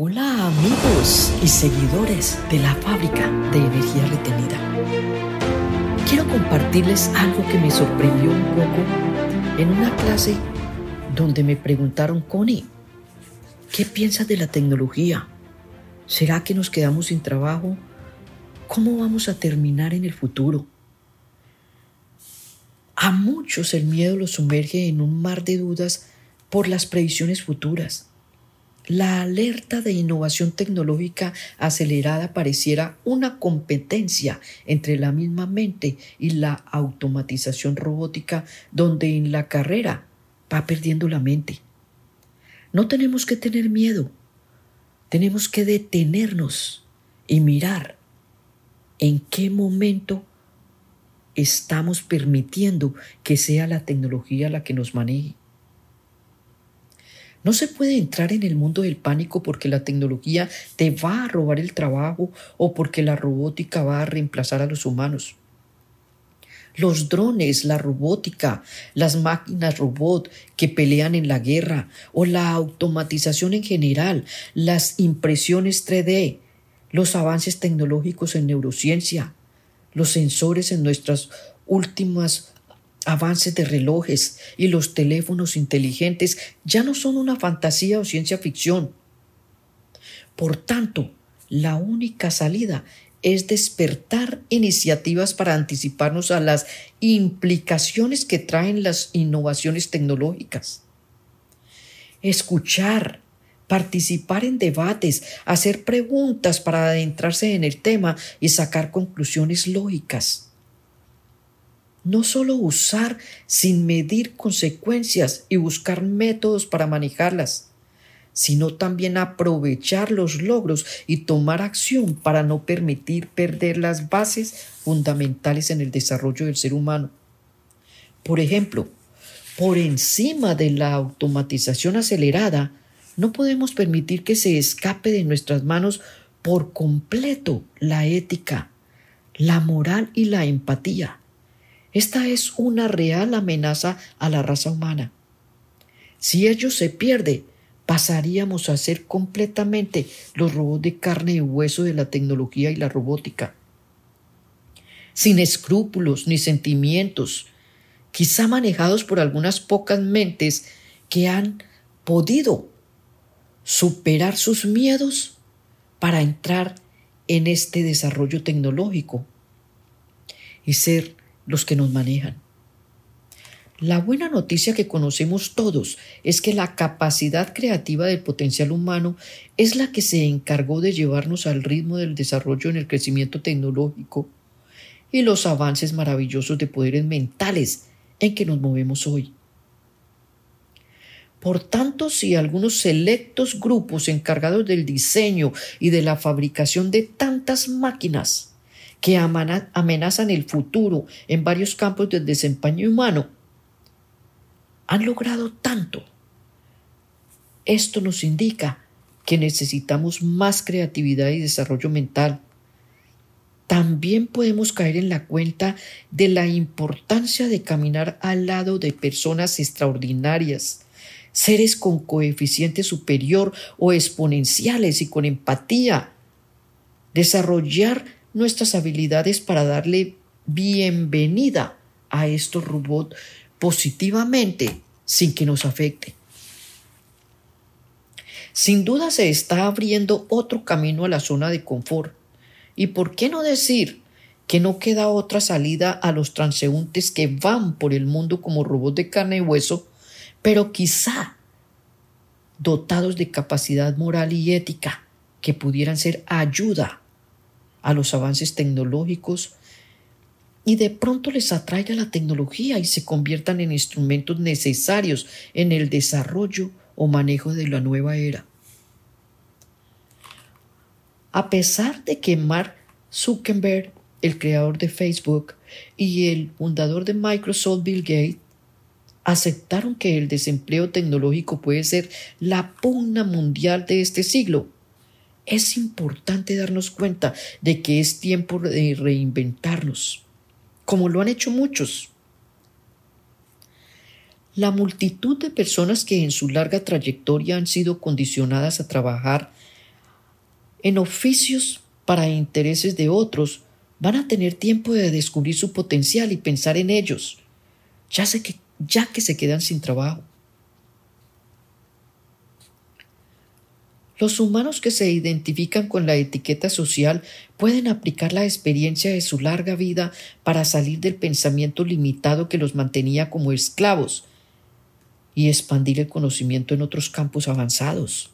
Hola amigos y seguidores de la fábrica de energía retenida. Quiero compartirles algo que me sorprendió un poco en una clase donde me preguntaron, Connie, ¿qué piensas de la tecnología? ¿Será que nos quedamos sin trabajo? ¿Cómo vamos a terminar en el futuro? A muchos el miedo los sumerge en un mar de dudas por las previsiones futuras. La alerta de innovación tecnológica acelerada pareciera una competencia entre la misma mente y la automatización robótica donde en la carrera va perdiendo la mente. No tenemos que tener miedo, tenemos que detenernos y mirar en qué momento estamos permitiendo que sea la tecnología la que nos maneje. No se puede entrar en el mundo del pánico porque la tecnología te va a robar el trabajo o porque la robótica va a reemplazar a los humanos. Los drones, la robótica, las máquinas robot que pelean en la guerra o la automatización en general, las impresiones 3D, los avances tecnológicos en neurociencia, los sensores en nuestras últimas avances de relojes y los teléfonos inteligentes ya no son una fantasía o ciencia ficción. Por tanto, la única salida es despertar iniciativas para anticiparnos a las implicaciones que traen las innovaciones tecnológicas. Escuchar, participar en debates, hacer preguntas para adentrarse en el tema y sacar conclusiones lógicas no solo usar sin medir consecuencias y buscar métodos para manejarlas, sino también aprovechar los logros y tomar acción para no permitir perder las bases fundamentales en el desarrollo del ser humano. Por ejemplo, por encima de la automatización acelerada, no podemos permitir que se escape de nuestras manos por completo la ética, la moral y la empatía. Esta es una real amenaza a la raza humana. Si ello se pierde, pasaríamos a ser completamente los robots de carne y hueso de la tecnología y la robótica. Sin escrúpulos ni sentimientos, quizá manejados por algunas pocas mentes que han podido superar sus miedos para entrar en este desarrollo tecnológico y ser los que nos manejan. La buena noticia que conocemos todos es que la capacidad creativa del potencial humano es la que se encargó de llevarnos al ritmo del desarrollo en el crecimiento tecnológico y los avances maravillosos de poderes mentales en que nos movemos hoy. Por tanto, si algunos selectos grupos encargados del diseño y de la fabricación de tantas máquinas que amenazan el futuro en varios campos del desempeño humano, han logrado tanto. Esto nos indica que necesitamos más creatividad y desarrollo mental. También podemos caer en la cuenta de la importancia de caminar al lado de personas extraordinarias, seres con coeficiente superior o exponenciales y con empatía. Desarrollar nuestras habilidades para darle bienvenida a estos robots positivamente sin que nos afecte. Sin duda se está abriendo otro camino a la zona de confort. ¿Y por qué no decir que no queda otra salida a los transeúntes que van por el mundo como robots de carne y hueso, pero quizá dotados de capacidad moral y ética que pudieran ser ayuda a los avances tecnológicos y de pronto les atraiga la tecnología y se conviertan en instrumentos necesarios en el desarrollo o manejo de la nueva era. A pesar de que Mark Zuckerberg, el creador de Facebook, y el fundador de Microsoft, Bill Gates, aceptaron que el desempleo tecnológico puede ser la pugna mundial de este siglo, es importante darnos cuenta de que es tiempo de reinventarnos, como lo han hecho muchos. La multitud de personas que en su larga trayectoria han sido condicionadas a trabajar en oficios para intereses de otros, van a tener tiempo de descubrir su potencial y pensar en ellos, ya, que, ya que se quedan sin trabajo. Los humanos que se identifican con la etiqueta social pueden aplicar la experiencia de su larga vida para salir del pensamiento limitado que los mantenía como esclavos y expandir el conocimiento en otros campos avanzados.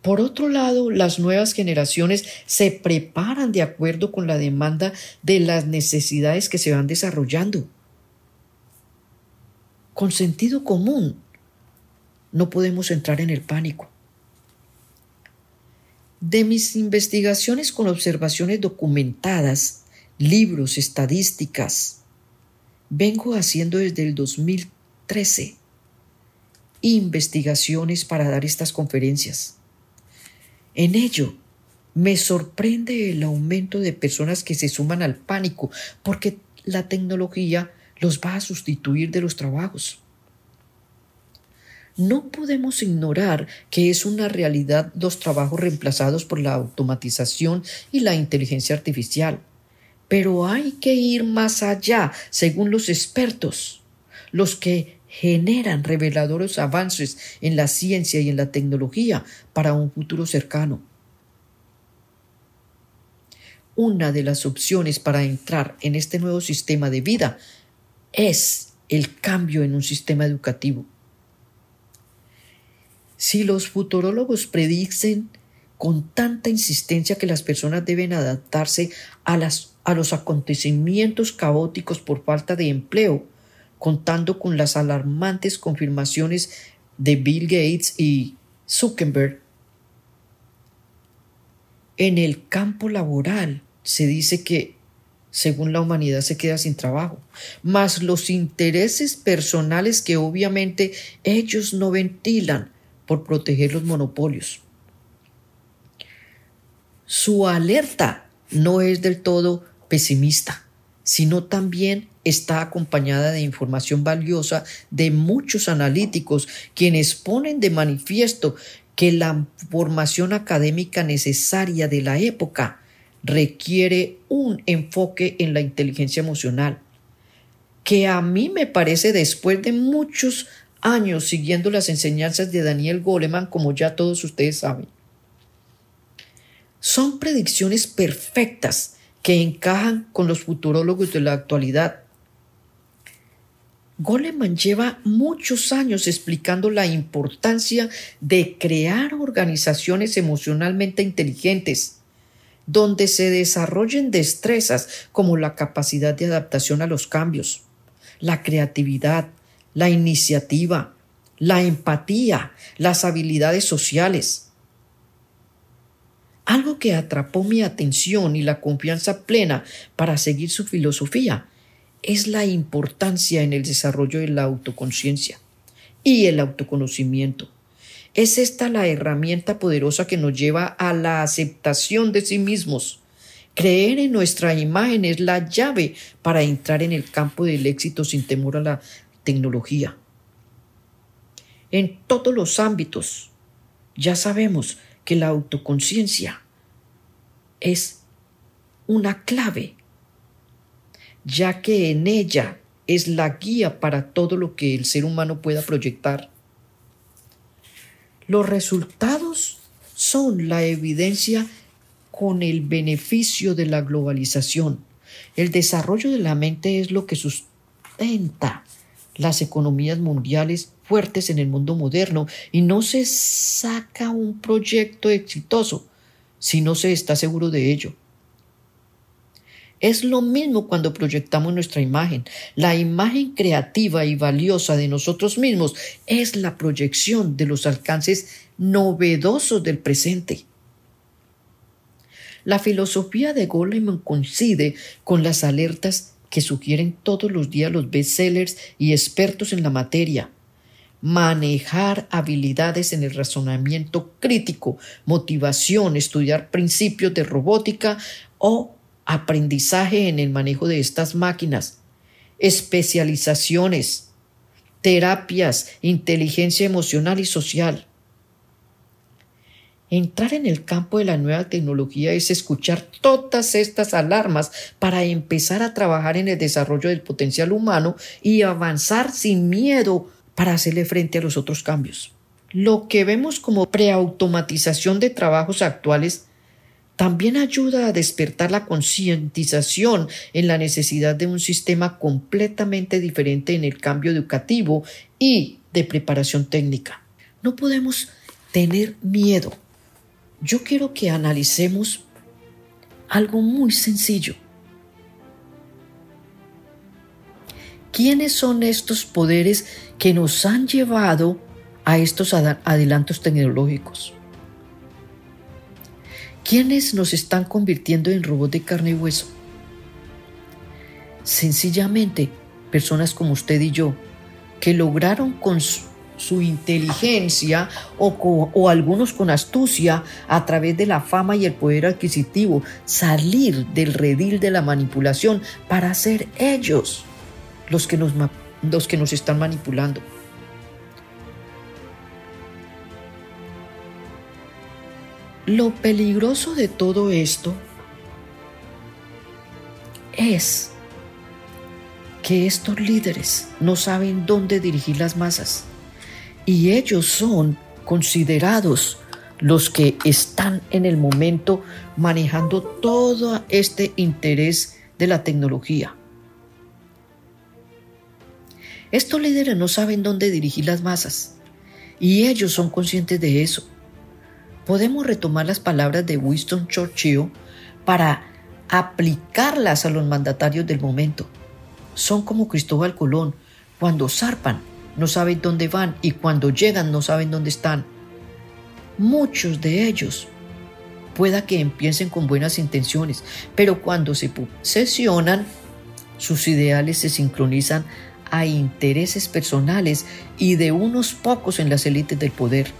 Por otro lado, las nuevas generaciones se preparan de acuerdo con la demanda de las necesidades que se van desarrollando. Con sentido común, no podemos entrar en el pánico. De mis investigaciones con observaciones documentadas, libros, estadísticas, vengo haciendo desde el 2013 investigaciones para dar estas conferencias. En ello, me sorprende el aumento de personas que se suman al pánico porque la tecnología los va a sustituir de los trabajos. No podemos ignorar que es una realidad los trabajos reemplazados por la automatización y la inteligencia artificial. Pero hay que ir más allá, según los expertos, los que generan reveladores avances en la ciencia y en la tecnología para un futuro cercano. Una de las opciones para entrar en este nuevo sistema de vida es el cambio en un sistema educativo. Si los futurólogos predicen con tanta insistencia que las personas deben adaptarse a, las, a los acontecimientos caóticos por falta de empleo, contando con las alarmantes confirmaciones de Bill Gates y Zuckerberg. En el campo laboral se dice que según la humanidad se queda sin trabajo, más los intereses personales que obviamente ellos no ventilan por proteger los monopolios. Su alerta no es del todo pesimista, sino también está acompañada de información valiosa de muchos analíticos quienes ponen de manifiesto que la formación académica necesaria de la época requiere un enfoque en la inteligencia emocional, que a mí me parece después de muchos años siguiendo las enseñanzas de Daniel Goleman, como ya todos ustedes saben. Son predicciones perfectas que encajan con los futurólogos de la actualidad Goleman lleva muchos años explicando la importancia de crear organizaciones emocionalmente inteligentes, donde se desarrollen destrezas como la capacidad de adaptación a los cambios, la creatividad, la iniciativa, la empatía, las habilidades sociales. Algo que atrapó mi atención y la confianza plena para seguir su filosofía es la importancia en el desarrollo de la autoconciencia y el autoconocimiento. Es esta la herramienta poderosa que nos lleva a la aceptación de sí mismos. Creer en nuestra imagen es la llave para entrar en el campo del éxito sin temor a la tecnología. En todos los ámbitos, ya sabemos que la autoconciencia es una clave ya que en ella es la guía para todo lo que el ser humano pueda proyectar. Los resultados son la evidencia con el beneficio de la globalización. El desarrollo de la mente es lo que sustenta las economías mundiales fuertes en el mundo moderno y no se saca un proyecto exitoso si no se está seguro de ello. Es lo mismo cuando proyectamos nuestra imagen. La imagen creativa y valiosa de nosotros mismos es la proyección de los alcances novedosos del presente. La filosofía de Goleman coincide con las alertas que sugieren todos los días los bestsellers y expertos en la materia. Manejar habilidades en el razonamiento crítico, motivación, estudiar principios de robótica o aprendizaje en el manejo de estas máquinas, especializaciones, terapias, inteligencia emocional y social. Entrar en el campo de la nueva tecnología es escuchar todas estas alarmas para empezar a trabajar en el desarrollo del potencial humano y avanzar sin miedo para hacerle frente a los otros cambios. Lo que vemos como preautomatización de trabajos actuales también ayuda a despertar la concientización en la necesidad de un sistema completamente diferente en el cambio educativo y de preparación técnica. No podemos tener miedo yo quiero que analicemos algo muy sencillo. ¿Quiénes son estos poderes que nos han llevado a estos adelantos tecnológicos? ¿Quiénes nos están convirtiendo en robots de carne y hueso? Sencillamente, personas como usted y yo, que lograron con su inteligencia o, algunos con astucia a través de la fama y el poder adquisitivo, salir del redil de la manipulación para ser ellos los que nos, los que nos están manipulando. Lo peligroso de todo esto es que estos líderes no saben dónde dirigir las masas y ellos son considerados los que están en el momento manejando todo este interés de la tecnología. Estos líderes no saben dónde dirigir las masas y ellos son conscientes de eso. Podemos retomar las palabras de Winston Churchill para aplicarlas a los mandatarios del momento. Son como Cristóbal Colón cuando zarpan no saben dónde van y cuando llegan no saben dónde están. Muchos de ellos pueda que empiecen con buenas intenciones, pero cuando se posesionan, sus ideales se sincronizan a intereses personales y de unos pocos en las élites del poder.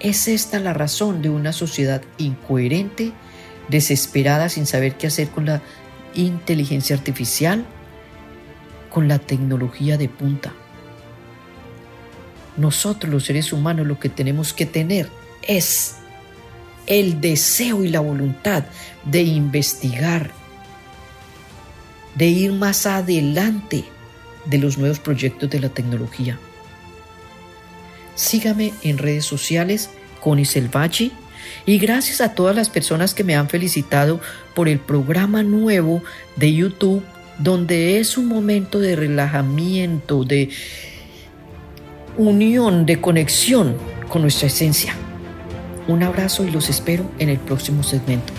¿Es esta la razón de una sociedad incoherente, desesperada sin saber qué hacer con la inteligencia artificial, con la tecnología de punta? Nosotros los seres humanos lo que tenemos que tener es el deseo y la voluntad de investigar, de ir más adelante de los nuevos proyectos de la tecnología. Sígame en redes sociales con Iselvachi y gracias a todas las personas que me han felicitado por el programa nuevo de YouTube donde es un momento de relajamiento, de unión, de conexión con nuestra esencia. Un abrazo y los espero en el próximo segmento.